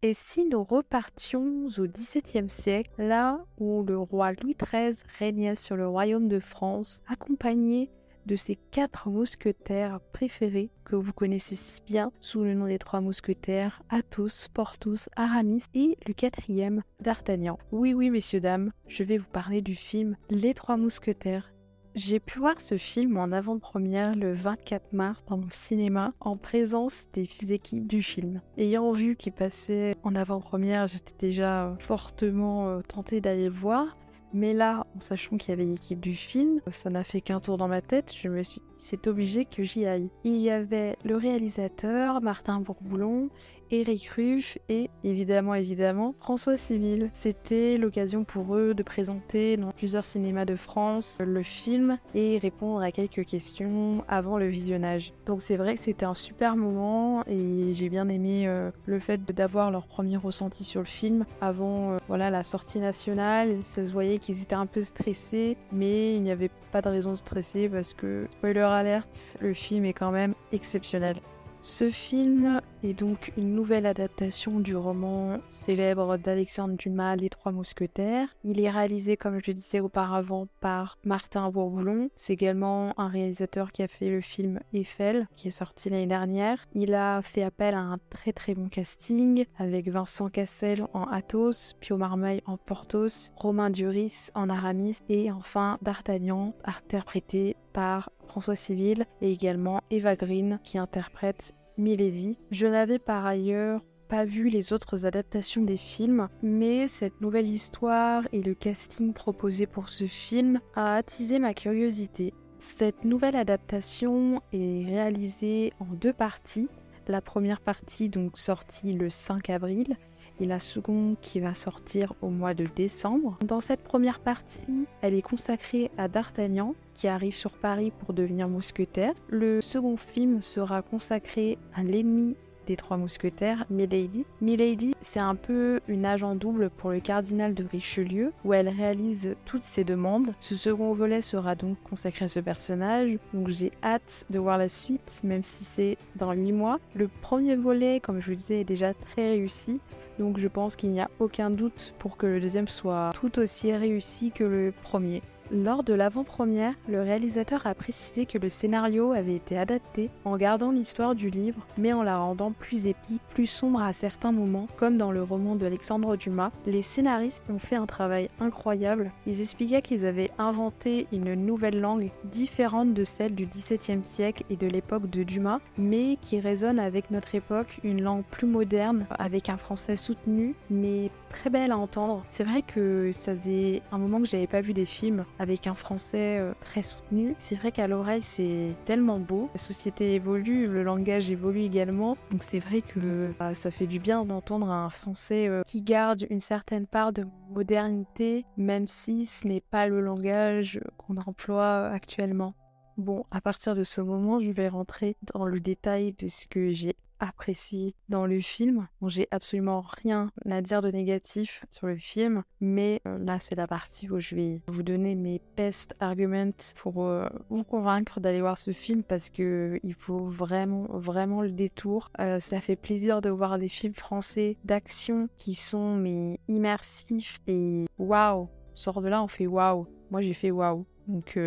Et si nous repartions au XVIIe siècle, là où le roi Louis XIII régnait sur le royaume de France, accompagné de ses quatre mousquetaires préférés que vous connaissez si bien sous le nom des trois mousquetaires, Athos, Porthos, Aramis et le quatrième, D'Artagnan. Oui, oui, messieurs, dames, je vais vous parler du film Les trois mousquetaires j'ai pu voir ce film en avant-première le 24 mars dans mon cinéma en présence des équipes du film. Ayant vu qu'il passait en avant-première, j'étais déjà fortement euh, tentée d'aller le voir. Mais là, en sachant qu'il y avait l'équipe du film, ça n'a fait qu'un tour dans ma tête, je me suis dit c'est obligé que j'y aille. Il y avait le réalisateur Martin Bourboulon, Eric Ruff et évidemment, évidemment, François Civil. C'était l'occasion pour eux de présenter dans plusieurs cinémas de France le film et répondre à quelques questions avant le visionnage. Donc c'est vrai que c'était un super moment et j'ai bien aimé euh, le fait d'avoir leur premier ressenti sur le film avant euh, voilà la sortie nationale. Ça se voyait qu'ils étaient un peu stressés, mais il n'y avait pas de raison de stresser parce que spoiler alerte, le film est quand même exceptionnel. Ce film est donc une nouvelle adaptation du roman célèbre d'Alexandre Dumas, Les Trois Mousquetaires. Il est réalisé, comme je le disais auparavant, par Martin Bourboulon. C'est également un réalisateur qui a fait le film Eiffel, qui est sorti l'année dernière. Il a fait appel à un très très bon casting, avec Vincent Cassel en Athos, Pio Marmaille en Porthos, Romain Duris en Aramis, et enfin D'Artagnan, interprété par François Civil, et également Eva Green, qui interprète Milady. Je n'avais par ailleurs pas vu les autres adaptations des films, mais cette nouvelle histoire et le casting proposé pour ce film a attisé ma curiosité. Cette nouvelle adaptation est réalisée en deux parties. La première partie donc sortie le 5 avril et la seconde qui va sortir au mois de décembre. Dans cette première partie, elle est consacrée à D'Artagnan qui arrive sur Paris pour devenir mousquetaire. Le second film sera consacré à l'ennemi Trois Mousquetaires, Milady. Milady, c'est un peu une agent double pour le cardinal de Richelieu, où elle réalise toutes ses demandes. Ce second volet sera donc consacré à ce personnage, donc j'ai hâte de voir la suite, même si c'est dans 8 mois. Le premier volet, comme je vous disais, est déjà très réussi, donc je pense qu'il n'y a aucun doute pour que le deuxième soit tout aussi réussi que le premier. Lors de l'avant-première, le réalisateur a précisé que le scénario avait été adapté en gardant l'histoire du livre, mais en la rendant plus épique, plus sombre à certains moments, comme dans le roman d'Alexandre Dumas. Les scénaristes ont fait un travail incroyable. Ils expliquaient qu'ils avaient inventé une nouvelle langue différente de celle du XVIIe siècle et de l'époque de Dumas, mais qui résonne avec notre époque, une langue plus moderne, avec un français soutenu, mais très belle à entendre. C'est vrai que ça faisait un moment que j'avais pas vu des films avec un français euh, très soutenu. C'est vrai qu'à l'oreille c'est tellement beau. La société évolue, le langage évolue également. Donc c'est vrai que bah, ça fait du bien d'entendre un français euh, qui garde une certaine part de modernité, même si ce n'est pas le langage qu'on emploie actuellement. Bon, à partir de ce moment, je vais rentrer dans le détail de ce que j'ai apprécié dans le film. J'ai absolument rien à dire de négatif sur le film, mais euh, là c'est la partie où je vais vous donner mes best arguments pour euh, vous convaincre d'aller voir ce film parce que il faut vraiment vraiment le détour. Euh, ça fait plaisir de voir des films français d'action qui sont mais immersifs et waouh. Sort de là, on fait waouh. Moi j'ai fait waouh. Donc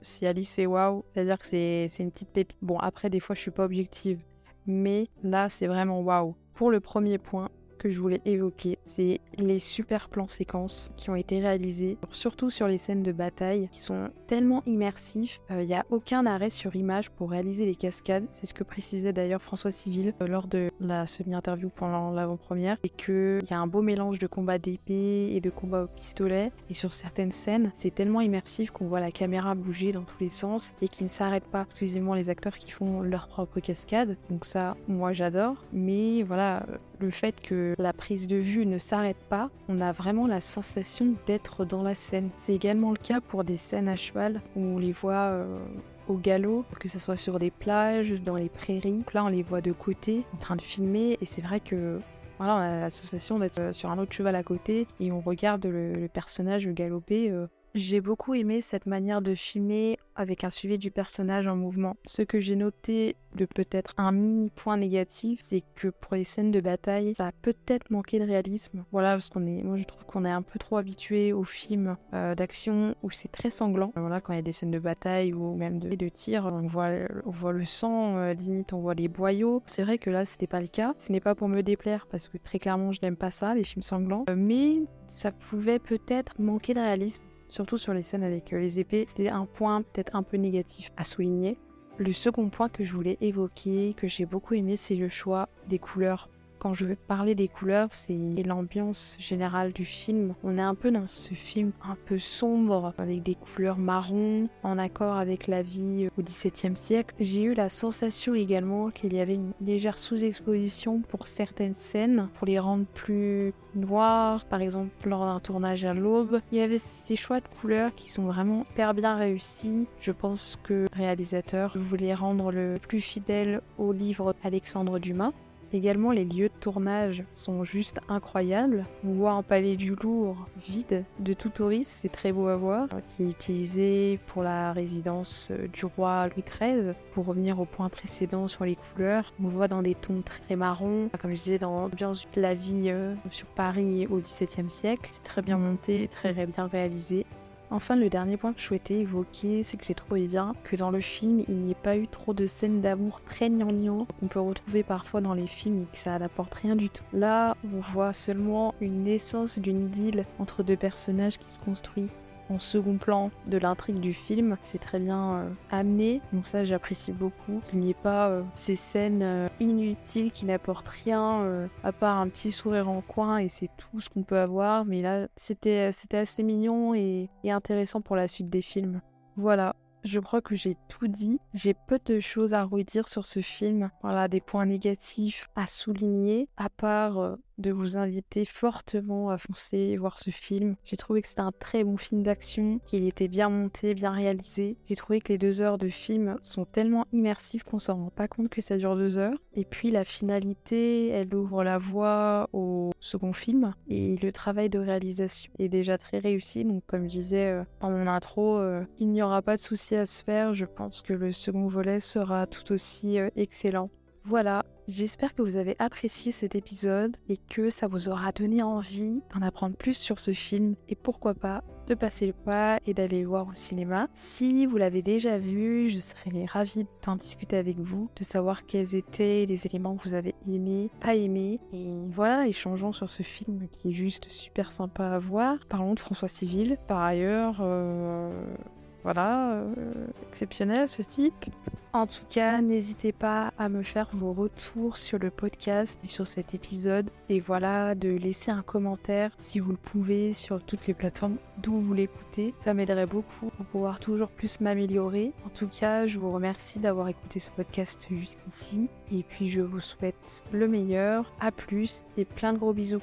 si Alice fait waouh, c'est-à-dire que c'est une petite pépite. Bon après des fois je suis pas objective mais là c'est vraiment waouh. Pour le premier point, que je voulais évoquer, c'est les super plans séquences qui ont été réalisés, surtout sur les scènes de bataille, qui sont tellement immersifs. Il euh, n'y a aucun arrêt sur image pour réaliser les cascades. C'est ce que précisait d'ailleurs François Civil euh, lors de la semi-interview pendant l'avant-première. Et qu'il y a un beau mélange de combats d'épée et de combats au pistolet. Et sur certaines scènes, c'est tellement immersif qu'on voit la caméra bouger dans tous les sens et qui ne s'arrête pas. Excusez-moi les acteurs qui font leur propre cascade. Donc ça, moi j'adore. Mais voilà, le fait que la prise de vue s'arrête pas, on a vraiment la sensation d'être dans la scène. C'est également le cas pour des scènes à cheval où on les voit euh, au galop, que ce soit sur des plages, dans les prairies. Là, on les voit de côté, en train de filmer, et c'est vrai que voilà, on a la sensation d'être euh, sur un autre cheval à côté et on regarde le, personnage galoper. Euh, J'ai beaucoup aimé cette manière de filmer avec un suivi du personnage en mouvement. Ce que j'ai noté de peut-être un mini point négatif, c'est que pour les scènes de bataille, ça a peut-être manqué de réalisme. Voilà, parce qu'on est, moi je trouve qu'on est un peu trop habitué aux films euh, d'action où c'est très sanglant. Voilà, quand il y a des scènes de bataille ou même de, de tir, on voit, on voit le sang, euh, limite on voit les boyaux. C'est vrai que là c'était pas le cas. Ce n'est pas pour me déplaire parce que très clairement je n'aime pas ça, les films sanglants. Euh, mais ça pouvait peut-être manquer de réalisme surtout sur les scènes avec euh, les épées. C'était un point peut-être un peu négatif à souligner. Le second point que je voulais évoquer, que j'ai beaucoup aimé, c'est le choix des couleurs quand je veux parler des couleurs, c'est l'ambiance générale du film. On est un peu dans ce film un peu sombre, avec des couleurs marron, en accord avec la vie au XVIIe siècle. J'ai eu la sensation également qu'il y avait une légère sous-exposition pour certaines scènes, pour les rendre plus noires, par exemple lors d'un tournage à l'aube. Il y avait ces choix de couleurs qui sont vraiment hyper bien réussis. Je pense que le réalisateur voulait rendre le plus fidèle au livre Alexandre Dumas. Également, les lieux de tournage sont juste incroyables. On voit un palais du Louvre vide de tout touriste, c'est très beau à voir, qui est utilisé pour la résidence euh, du roi Louis XIII. Pour revenir au point précédent sur les couleurs, on voit dans des tons très marrons, comme je disais, dans l'ambiance de la vie euh, sur Paris au XVIIe siècle. C'est très bien monté, très bien réalisé. Enfin, le dernier point que je souhaitais évoquer, c'est que j'ai trouvé bien que dans le film, il n'y ait pas eu trop de scènes d'amour très gnangnan qu'on peut retrouver parfois dans les films et que ça n'apporte rien du tout. Là, on voit seulement une naissance d'une idylle entre deux personnages qui se construit second plan de l'intrigue du film. C'est très bien euh, amené, donc ça j'apprécie beaucoup. Qu'il n'y ait pas euh, ces scènes euh, inutiles qui n'apportent rien à part un petit sourire en coin et c'est tout ce qu'on peut avoir. Mais là c'était assez mignon et intéressant pour la suite des films. Voilà, je crois que j'ai tout dit. J'ai peu de choses à redire sur ce film. Voilà, des points négatifs à souligner, à part euh, de vous inviter fortement à foncer voir ce film. J'ai trouvé que c'était un très bon film d'action, qu'il était bien monté, bien réalisé. J'ai trouvé que les deux heures de film sont tellement immersifs qu'on s'en rend pas compte que ça dure deux heures. Et puis la finalité, elle ouvre la voie au second film. Et le travail de réalisation est déjà très réussi. Donc comme je disais euh, dans mon intro, euh, il n'y aura pas de souci à se faire. Je pense que le second volet sera tout aussi euh, excellent. Voilà, j'espère que vous avez apprécié cet épisode et que ça vous aura donné envie d'en apprendre plus sur ce film et pourquoi pas de passer le pas et d'aller le voir au cinéma. Si vous l'avez déjà vu, je serais ravie d'en discuter avec vous, de savoir quels étaient les éléments que vous avez aimés, pas aimés. Et voilà, échangeons sur ce film qui est juste super sympa à voir. Parlons de François Civil. Par ailleurs, euh, voilà, euh, exceptionnel ce type. En tout cas, n'hésitez pas à me faire vos retours sur le podcast et sur cet épisode. Et voilà, de laisser un commentaire si vous le pouvez sur toutes les plateformes d'où vous l'écoutez. Ça m'aiderait beaucoup pour pouvoir toujours plus m'améliorer. En tout cas, je vous remercie d'avoir écouté ce podcast jusqu'ici. Et puis, je vous souhaite le meilleur. À plus et plein de gros bisous.